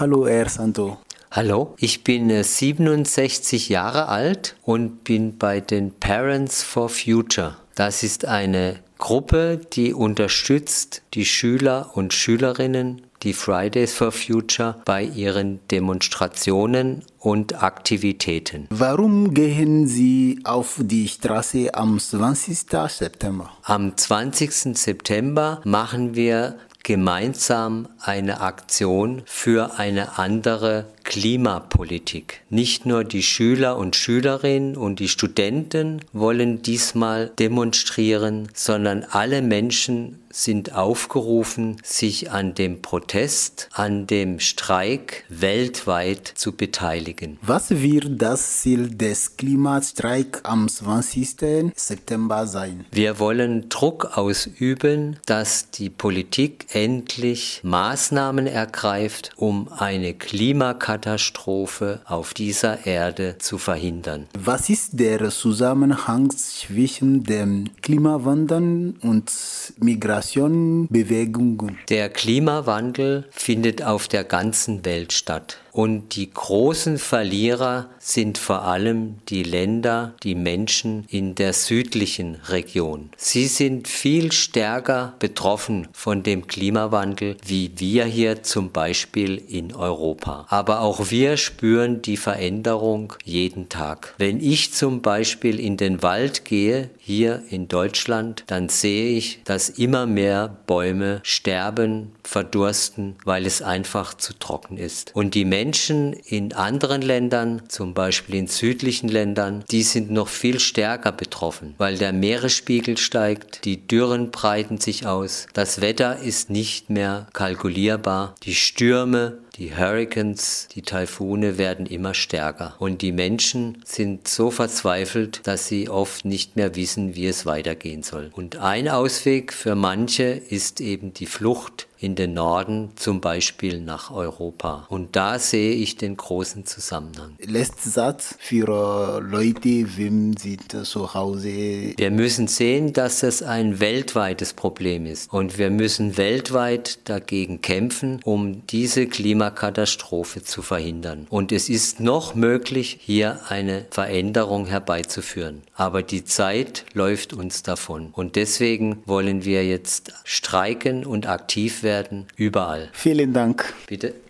Hallo, Herr Santo. Hallo, ich bin 67 Jahre alt und bin bei den Parents for Future. Das ist eine Gruppe, die unterstützt die Schüler und Schülerinnen, die Fridays for Future, bei ihren Demonstrationen und Aktivitäten. Warum gehen Sie auf die Straße am 20. September? Am 20. September machen wir gemeinsam eine Aktion für eine andere Klimapolitik. Nicht nur die Schüler und Schülerinnen und die Studenten wollen diesmal demonstrieren, sondern alle Menschen sind aufgerufen, sich an dem Protest, an dem Streik weltweit zu beteiligen. Was wird das Ziel des Klimastreiks am 20. September sein? Wir wollen Druck ausüben, dass die Politik endlich Maßnahmen ergreift, um eine Klimakatastrophe auf dieser Erde zu verhindern. Was ist der Zusammenhang zwischen dem Klimawandel und Migrationbewegungen? Der Klimawandel findet auf der ganzen Welt statt. Und die großen Verlierer sind vor allem die Länder, die Menschen in der südlichen Region. Sie sind viel stärker betroffen von dem Klimawandel wie wir hier zum Beispiel in Europa. Aber auch wir spüren die Veränderung jeden Tag. Wenn ich zum Beispiel in den Wald gehe, hier in Deutschland, dann sehe ich, dass immer mehr Bäume sterben, verdursten, weil es einfach zu trocken ist. Und die Menschen in anderen Ländern, zum Beispiel in südlichen Ländern, die sind noch viel stärker betroffen, weil der Meeresspiegel steigt, die Dürren breiten sich aus, das Wetter ist nicht mehr kalkulierbar, die Stürme die Hurricanes, die Taifune werden immer stärker und die Menschen sind so verzweifelt, dass sie oft nicht mehr wissen, wie es weitergehen soll. Und ein Ausweg für manche ist eben die Flucht in den Norden, zum Beispiel nach Europa. Und da sehe ich den großen Zusammenhang. Letzter Satz für Leute, wem sind zu Hause. Wir müssen sehen, dass es ein weltweites Problem ist. Und wir müssen weltweit dagegen kämpfen, um diese Klimakatastrophe zu verhindern. Und es ist noch möglich, hier eine Veränderung herbeizuführen. Aber die Zeit läuft uns davon. Und deswegen wollen wir jetzt streiken und aktiv werden werden, überall. Vielen Dank. Bitte.